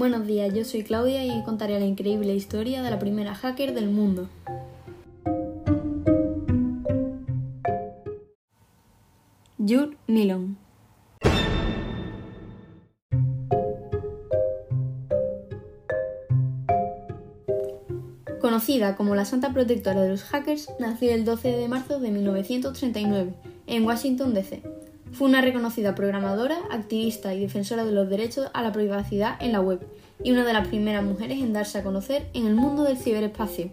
Buenos días, yo soy Claudia y contaré la increíble historia de la primera hacker del mundo. Jude Milon Conocida como la Santa Protectora de los Hackers, nació el 12 de marzo de 1939 en Washington, D.C. Fue una reconocida programadora, activista y defensora de los derechos a la privacidad en la web y una de las primeras mujeres en darse a conocer en el mundo del ciberespacio.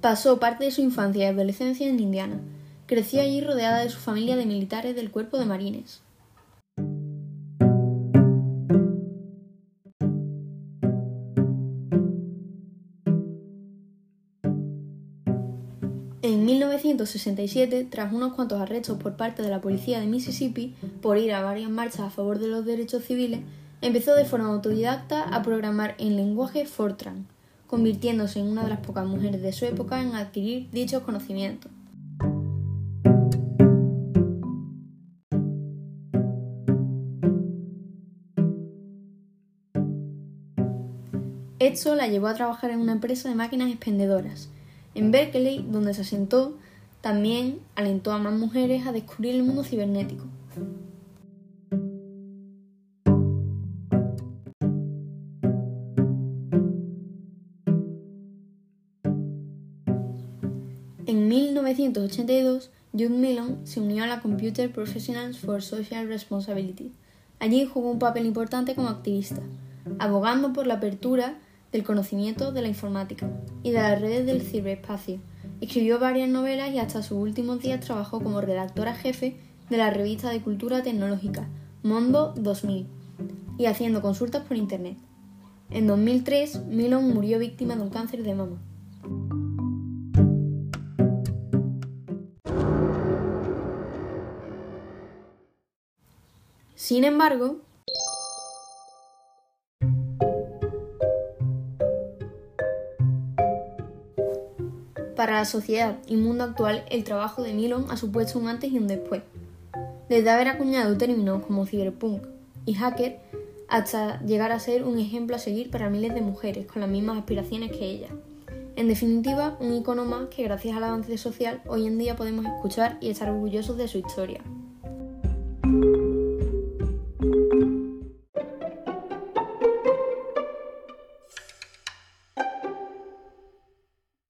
Pasó parte de su infancia y adolescencia en Indiana. Creció allí rodeada de su familia de militares del cuerpo de marines. En 1967, tras unos cuantos arrestos por parte de la policía de Mississippi por ir a varias marchas a favor de los derechos civiles, empezó de forma autodidacta a programar en lenguaje Fortran, convirtiéndose en una de las pocas mujeres de su época en adquirir dichos conocimientos. Esto la llevó a trabajar en una empresa de máquinas expendedoras, en Berkeley, donde se asentó, también alentó a más mujeres a descubrir el mundo cibernético. En 1982, Jude Milon se unió a la Computer Professionals for Social Responsibility. Allí jugó un papel importante como activista, abogando por la apertura del conocimiento de la informática y de las redes del ciberespacio. Escribió varias novelas y hasta sus últimos días trabajó como redactora jefe de la revista de cultura tecnológica Mondo 2000 y haciendo consultas por Internet. En 2003, Milon murió víctima de un cáncer de mama. Sin embargo, Para la sociedad y mundo actual, el trabajo de Milon ha supuesto un antes y un después. Desde haber acuñado términos como cyberpunk y hacker, hasta llegar a ser un ejemplo a seguir para miles de mujeres con las mismas aspiraciones que ella. En definitiva, un icono más que gracias al avance social hoy en día podemos escuchar y estar orgullosos de su historia.